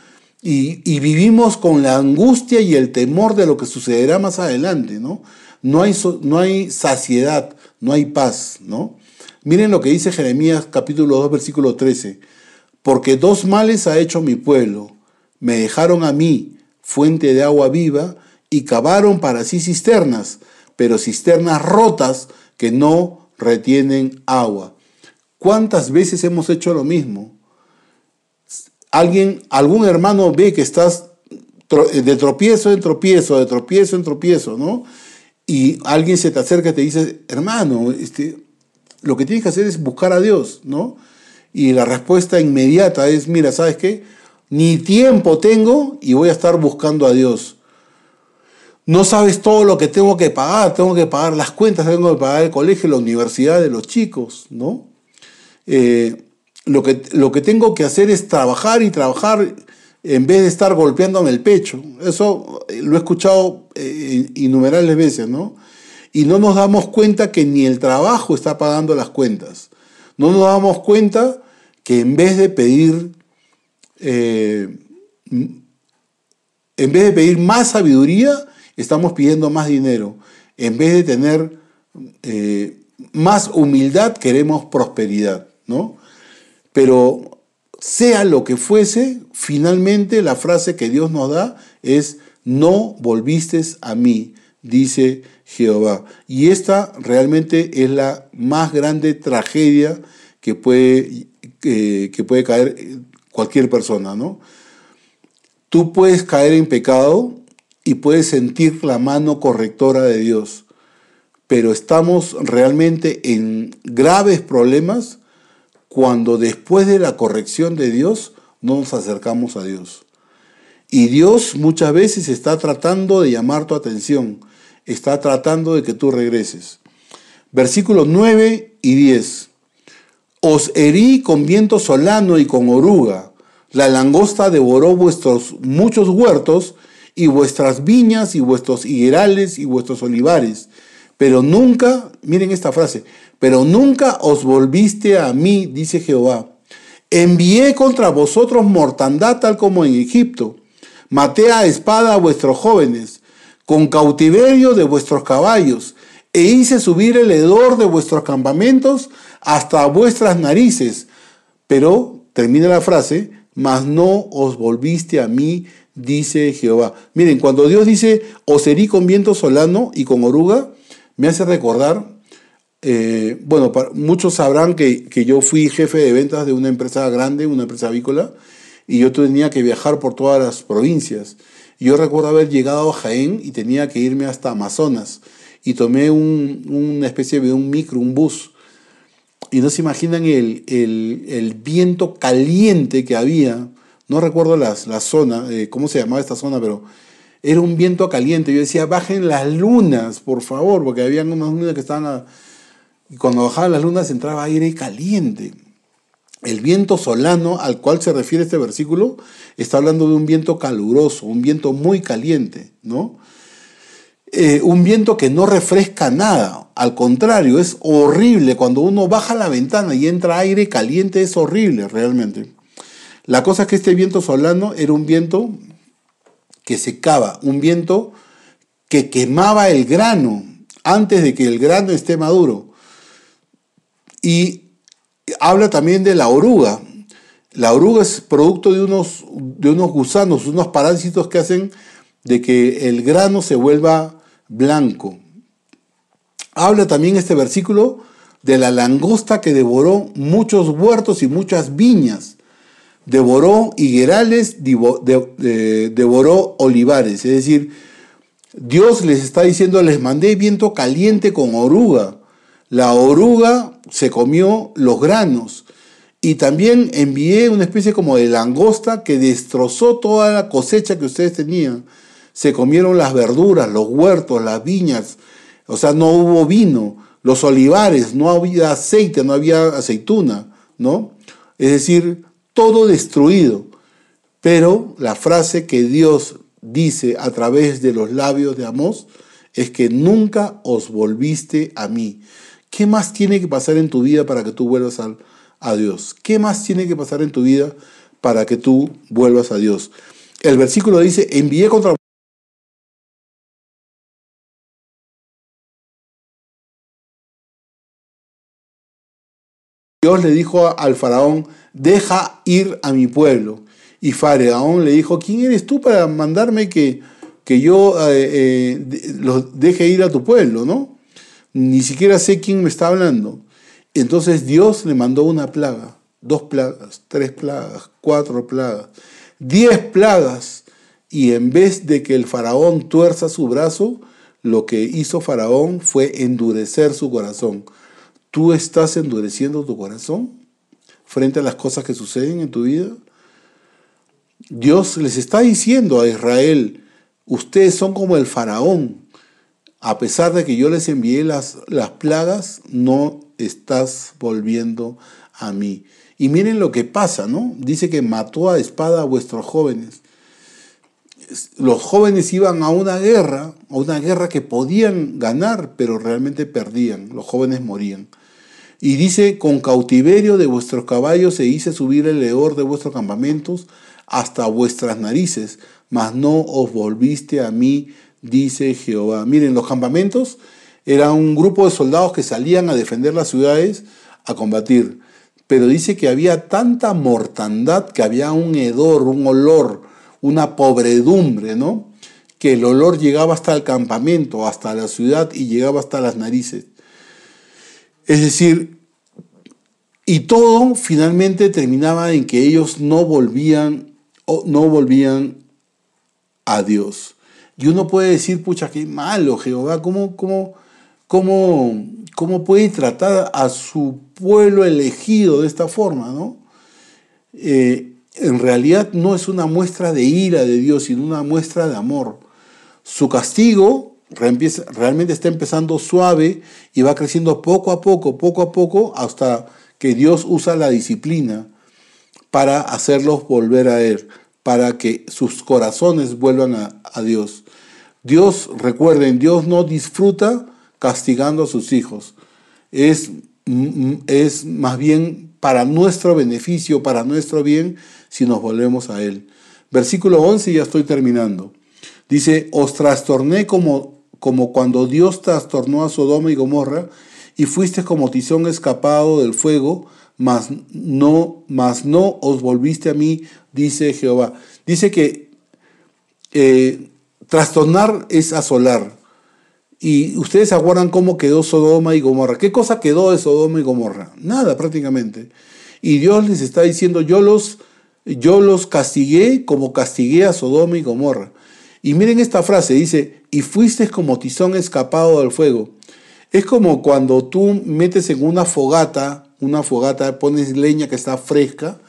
Y, y, vivimos con la angustia y el temor de lo que sucederá más adelante, ¿no? No hay, no hay saciedad, no hay paz, ¿no? Miren lo que dice Jeremías capítulo 2, versículo 13. Porque dos males ha hecho mi pueblo. Me dejaron a mí, fuente de agua viva, y cavaron para sí cisternas, pero cisternas rotas que no retienen agua. ¿Cuántas veces hemos hecho lo mismo? Alguien, algún hermano ve que estás de tropiezo en tropiezo, de tropiezo en tropiezo, ¿no? Y alguien se te acerca y te dice, hermano, este, lo que tienes que hacer es buscar a Dios, ¿no? Y la respuesta inmediata es, mira, ¿sabes qué? Ni tiempo tengo y voy a estar buscando a Dios. No sabes todo lo que tengo que pagar, tengo que pagar las cuentas, tengo que pagar el colegio, la universidad de los chicos, ¿no? Eh, lo, que, lo que tengo que hacer es trabajar y trabajar en vez de estar golpeándome el pecho. Eso eh, lo he escuchado eh, innumerables veces, ¿no? Y no nos damos cuenta que ni el trabajo está pagando las cuentas. No nos damos cuenta que en vez de pedir, en vez de pedir más sabiduría, estamos pidiendo más dinero. En vez de tener más humildad, queremos prosperidad, ¿no? Pero sea lo que fuese, finalmente la frase que Dios nos da es, no volviste a mí, dice Jehová. Y esta realmente es la más grande tragedia que puede, que puede caer cualquier persona, ¿no? Tú puedes caer en pecado y puedes sentir la mano correctora de Dios, pero estamos realmente en graves problemas cuando después de la corrección de Dios no nos acercamos a Dios. Y Dios muchas veces está tratando de llamar tu atención, está tratando de que tú regreses. Versículos 9 y 10. Os herí con viento solano y con oruga. La langosta devoró vuestros muchos huertos y vuestras viñas y vuestros higuerales y vuestros olivares. Pero nunca, miren esta frase, pero nunca os volviste a mí, dice Jehová. Envié contra vosotros mortandad tal como en Egipto. Maté a espada a vuestros jóvenes, con cautiverio de vuestros caballos, e hice subir el hedor de vuestros campamentos hasta vuestras narices. Pero, termina la frase, mas no os volviste a mí, dice Jehová. Miren, cuando Dios dice, os herí con viento solano y con oruga, me hace recordar eh, bueno, muchos sabrán que, yo fui jefe de ventas de una empresa grande, una empresa avícola, y yo tenía que viajar por todas las provincias. yo recuerdo haber llegado a Jaén y tenía que irme hasta Amazonas. Y tomé una especie de un micro, un bus. Y no se imaginan el, viento caliente que había. No recuerdo la zona, eh, cómo se llamaba esta zona, pero era un viento caliente. Yo decía, bajen las lunas, por favor, porque había unas lunas que estaban y cuando bajaban las lunas entraba aire caliente. El viento solano al cual se refiere este versículo está hablando de un viento caluroso, un viento muy caliente, ¿no? Eh, un viento que no refresca nada, al contrario, es horrible. Cuando uno baja la ventana y entra aire caliente es horrible realmente. La cosa es que este viento solano era un viento que secaba, un viento que quemaba el grano antes de que el grano esté maduro. Y habla también de la oruga. La oruga es producto de unos, de unos gusanos, unos parásitos que hacen de que el grano se vuelva blanco. Habla también este versículo de la langosta que devoró muchos huertos y muchas viñas. Devoró higuerales, devoró olivares. Es decir, Dios les está diciendo, les mandé viento caliente con oruga. La oruga se comió los granos Y también envié una especie como de langosta que destrozó toda la cosecha que ustedes tenían. Se comieron las verduras, los huertos, las viñas. O sea, no hubo vino. Los olivares, no había aceite, no había aceituna, ¿no? Es decir, todo destruido. Pero la frase que Dios dice a través de los labios de Amós es que nunca os volviste a mí. ¿Qué más tiene que pasar en tu vida para que tú vuelvas al a Dios. ¿Qué más tiene que pasar en tu vida para que tú vuelvas a Dios? El versículo dice, envié contra Dios le dijo al faraón, deja ir a mi pueblo. Y faraón le dijo, ¿quién eres tú para mandarme que, que yo eh, eh, los deje ir a tu pueblo? ¿no? Ni siquiera sé quién me está hablando. Entonces Dios le mandó una plaga, dos plagas, tres plagas, cuatro plagas, diez plagas. Y en vez de que el faraón tuerza su brazo, lo que hizo faraón fue endurecer su corazón. ¿Tú estás endureciendo tu corazón frente a las cosas que suceden en tu vida? Dios les está diciendo a Israel, ustedes son como el faraón. A pesar de que yo les envié las, las plagas, no estás volviendo a mí. Y miren lo que pasa, ¿no? Dice que mató a espada a vuestros jóvenes. Los jóvenes iban a una guerra, a una guerra que podían ganar, pero realmente perdían. Los jóvenes morían. Y dice, con cautiverio de vuestros caballos se hice subir el leor de vuestros campamentos hasta vuestras narices, mas no os volviste a mí, dice Jehová. Miren, los campamentos era un grupo de soldados que salían a defender las ciudades, a combatir. Pero dice que había tanta mortandad que había un hedor, un olor, una pobredumbre, ¿no? Que el olor llegaba hasta el campamento, hasta la ciudad y llegaba hasta las narices. Es decir, y todo finalmente terminaba en que ellos no volvían, no volvían a Dios. Y uno puede decir, pucha, qué malo Jehová, ¿cómo, cómo, cómo, cómo puede tratar a su pueblo elegido de esta forma, ¿no? Eh, en realidad no es una muestra de ira de Dios, sino una muestra de amor. Su castigo realmente está empezando suave y va creciendo poco a poco, poco a poco, hasta que Dios usa la disciplina para hacerlos volver a Él, para que sus corazones vuelvan a, Dios. Dios, recuerden, Dios no disfruta castigando a sus hijos. Es, es más bien para nuestro beneficio, para nuestro bien, si nos volvemos a Él. Versículo 11, ya estoy terminando. Dice, os trastorné como, como cuando Dios trastornó a Sodoma y Gomorra, y fuiste como tizón escapado del fuego, mas no, mas no os volviste a mí, dice Jehová. Dice que eh, trastornar es asolar. Y ustedes se acuerdan cómo quedó Sodoma y Gomorra. ¿Qué cosa quedó de Sodoma y Gomorra? Nada prácticamente. Y Dios les está diciendo, yo los, yo los castigué como castigué a Sodoma y Gomorra. Y miren esta frase, dice, y fuiste como tizón escapado del fuego. Es como cuando tú metes en una fogata, una fogata, pones leña que está fresca,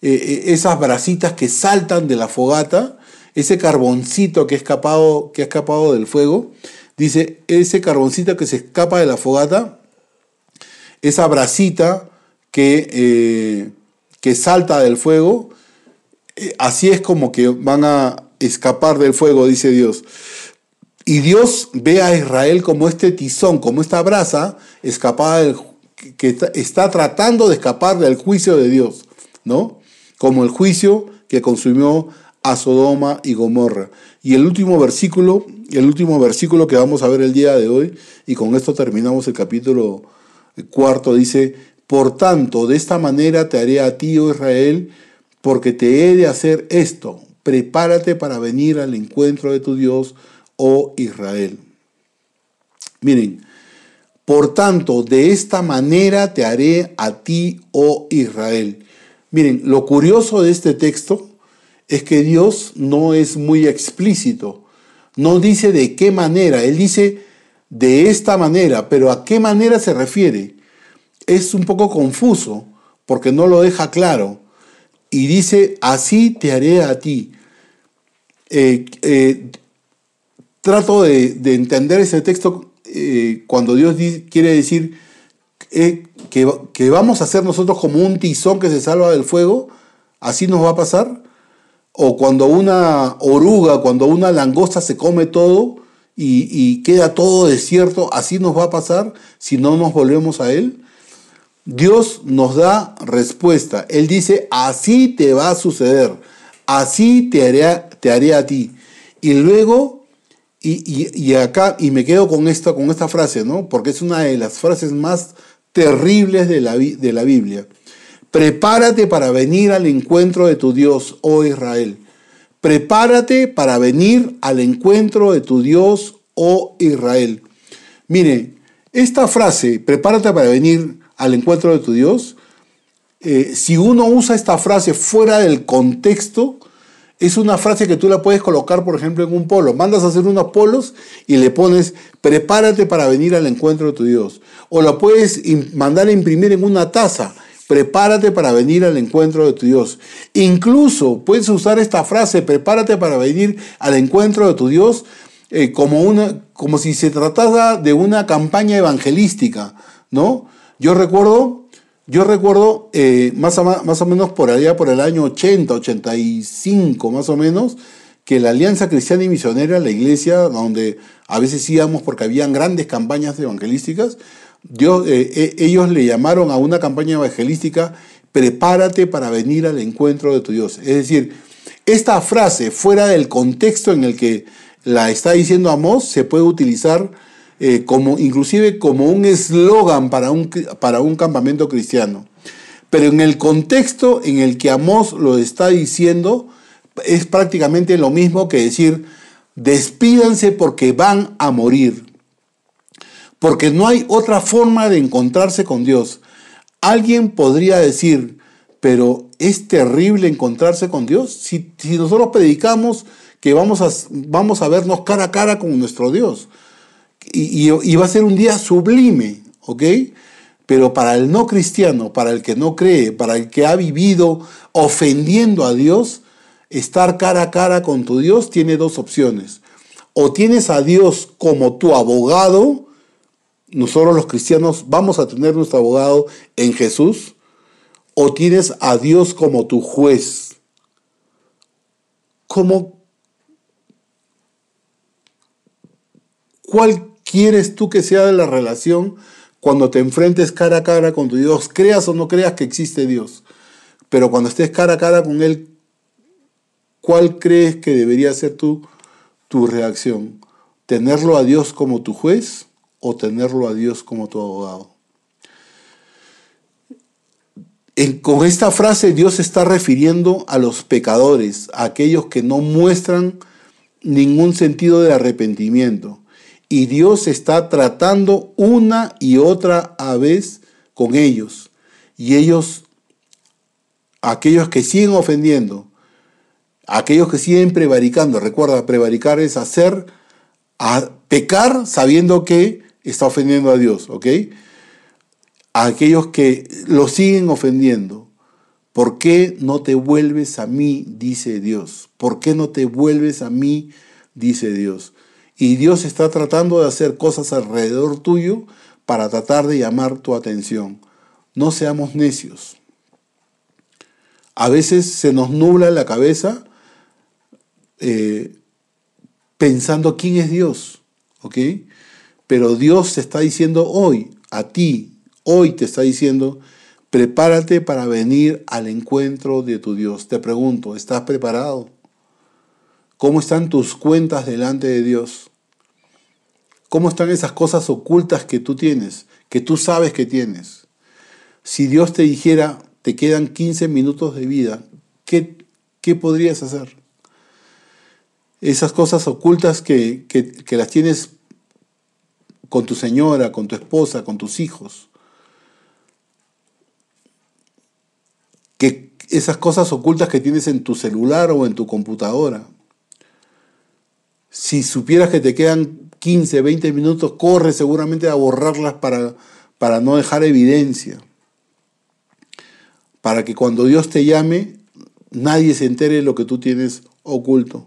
eh, eh, esas brasitas que saltan de la fogata, ese carboncito que, escapado, que ha escapado del fuego, Dice, ese carboncito que se escapa de la fogata, esa brasita que, eh, que salta del fuego, así es como que van a escapar del fuego, dice Dios. Y Dios ve a Israel como este tizón, como esta brasa escapada que está tratando de escapar del juicio de Dios, ¿no? Como el juicio que consumió a Sodoma y Gomorra. Y el último versículo, el último versículo que vamos a ver el día de hoy, y con esto terminamos el capítulo cuarto, dice, por tanto, de esta manera te haré a ti, oh Israel, porque te he de hacer esto. Prepárate para venir al encuentro de tu Dios, oh Israel. Miren, por tanto, de esta manera te haré a ti, oh Israel. Miren, lo curioso de este texto es que Dios no es muy explícito. No dice de qué manera, Él dice de esta manera, pero ¿a qué manera se refiere? Es un poco confuso, porque no lo deja claro. Y dice, así te haré a ti. Eh, eh, trato de, entender ese texto eh, cuando Dios quiere decir que, vamos a ser nosotros como un tizón que se salva del fuego, así nos va a pasar. O cuando una oruga, cuando una langosta se come todo y, y queda todo desierto, así nos va a pasar si no nos volvemos a Él. Dios nos da respuesta. Él dice, así te va a suceder, así te haré, te haré a ti. Y luego, y, acá, y me quedo con esta, con esta frase, ¿no? Porque es una de las frases más terribles de la, de la Biblia. Prepárate para venir al encuentro de tu Dios, oh Israel. Prepárate para venir al encuentro de tu Dios, oh Israel. Mire, esta frase, prepárate para venir al encuentro de tu Dios, eh, si uno usa esta frase fuera del contexto, es una frase que tú la puedes colocar, por ejemplo, en un polo. Mandas a hacer unos polos y le pones, prepárate para venir al encuentro de tu Dios. O la puedes mandar a imprimir en una taza, prepárate para venir al encuentro de tu Dios. Incluso puedes usar esta frase, prepárate para venir al encuentro de tu Dios, eh, como, una, como si se tratara de una campaña evangelística, ¿no? Yo recuerdo, yo recuerdo eh, más, o, menos por allá, por el año 80, 85 más o menos, que la Alianza Cristiana y Misionera, la iglesia, donde a veces íbamos porque habían grandes campañas evangelísticas, eh, eh, ellos le llamaron a una campaña evangelística, prepárate para venir al encuentro de tu Dios. Es decir, esta frase, fuera del contexto en el que la está diciendo Amós, se puede utilizar eh, como, inclusive como un eslogan para un, para un campamento cristiano. Pero en el contexto en el que Amós lo está diciendo, es prácticamente lo mismo que decir, despídanse porque van a morir. Porque no hay otra forma de encontrarse con Dios. Alguien podría decir, pero es terrible encontrarse con Dios. Si, si nosotros predicamos que vamos a, vamos a vernos cara a cara con nuestro Dios y, va a ser un día sublime, ¿ok? Pero para el no cristiano, para el que no cree, para el que ha vivido ofendiendo a Dios, estar cara a cara con tu Dios tiene dos opciones. O tienes a Dios como tu abogado, nosotros los cristianos vamos a tener nuestro abogado en Jesús, o tienes a Dios como tu juez. ¿Cómo? ¿Cuál quieres tú que sea de la relación cuando te enfrentes cara a cara con tu Dios? Creas o no creas que existe Dios. Pero cuando estés cara a cara con Él, ¿cuál crees que debería ser tu, tu reacción? ¿Tenerlo a Dios como tu juez o tenerlo a Dios como tu abogado? con esta frase Dios está refiriendo a los pecadores, a aquellos que no muestran ningún sentido de arrepentimiento. Y Dios está tratando una y otra vez con ellos. Y ellos, aquellos que siguen ofendiendo, aquellos que siguen prevaricando, recuerda, prevaricar es hacer, a pecar sabiendo que está ofendiendo a Dios, ¿ok? Aquellos que lo siguen ofendiendo. ¿Por qué no te vuelves a mí? Dice Dios. ¿Por qué no te vuelves a mí? Dice Dios. Y Dios está tratando de hacer cosas alrededor tuyo para tratar de llamar tu atención. No seamos necios. A veces se nos nubla la cabeza eh, pensando quién es Dios, ¿ok? Pero Dios te está diciendo hoy, a ti, hoy te está diciendo, prepárate para venir al encuentro de tu Dios. Te pregunto, ¿estás preparado? ¿Cómo están tus cuentas delante de Dios? ¿Cómo están esas cosas ocultas que tú tienes, que tú sabes que tienes? Si Dios te dijera, te quedan 15 minutos de vida, ¿qué, qué podrías hacer? Esas cosas ocultas que, que las tienes con tu señora, con tu esposa, con tus hijos. Que esas cosas ocultas que tienes en tu celular o en tu computadora si supieras que te quedan 15, 20 minutos, corre seguramente a borrarlas para, para no dejar evidencia. para que cuando Dios te llame, nadie se entere de lo que tú tienes oculto.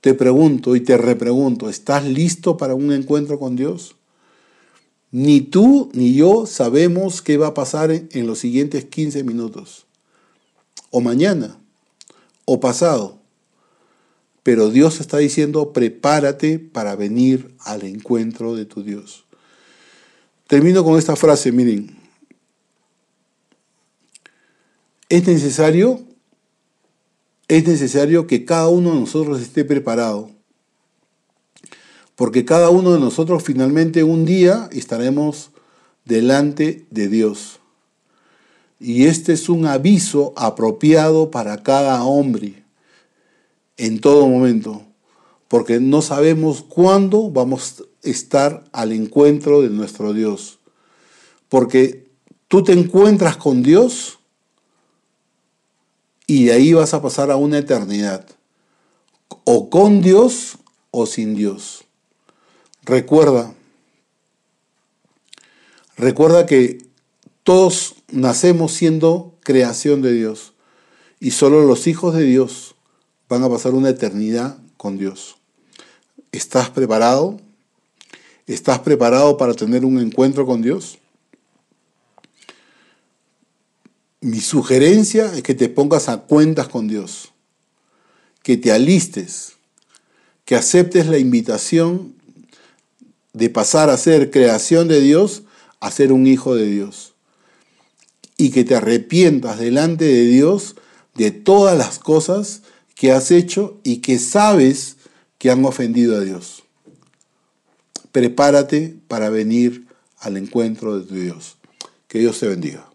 Te pregunto y te repregunto, ¿estás listo para un encuentro con Dios? Ni tú ni yo sabemos qué va a pasar en los siguientes 15 minutos, o mañana, o pasado. Pero Dios está diciendo, prepárate para venir al encuentro de tu Dios. Termino con esta frase, miren. Es necesario, es necesario que cada uno de nosotros esté preparado. Porque cada uno de nosotros finalmente un día estaremos delante de Dios. Y este es un aviso apropiado para cada hombre en todo momento, porque no sabemos cuándo vamos a estar al encuentro de nuestro Dios. Porque tú te encuentras con Dios y de ahí vas a pasar a una eternidad, o con Dios o sin Dios. Recuerda, recuerda que todos nacemos siendo creación de Dios y solo los hijos de Dios van a pasar una eternidad con Dios. ¿Estás preparado? ¿Estás preparado para tener un encuentro con Dios? Mi sugerencia es que te pongas a cuentas con Dios, que te alistes, que aceptes la invitación de pasar a ser creación de Dios a ser un hijo de Dios y que te arrepientas delante de Dios de todas las cosas que has hecho y que sabes que han ofendido a Dios. Prepárate para venir al encuentro de tu Dios. Que Dios te bendiga.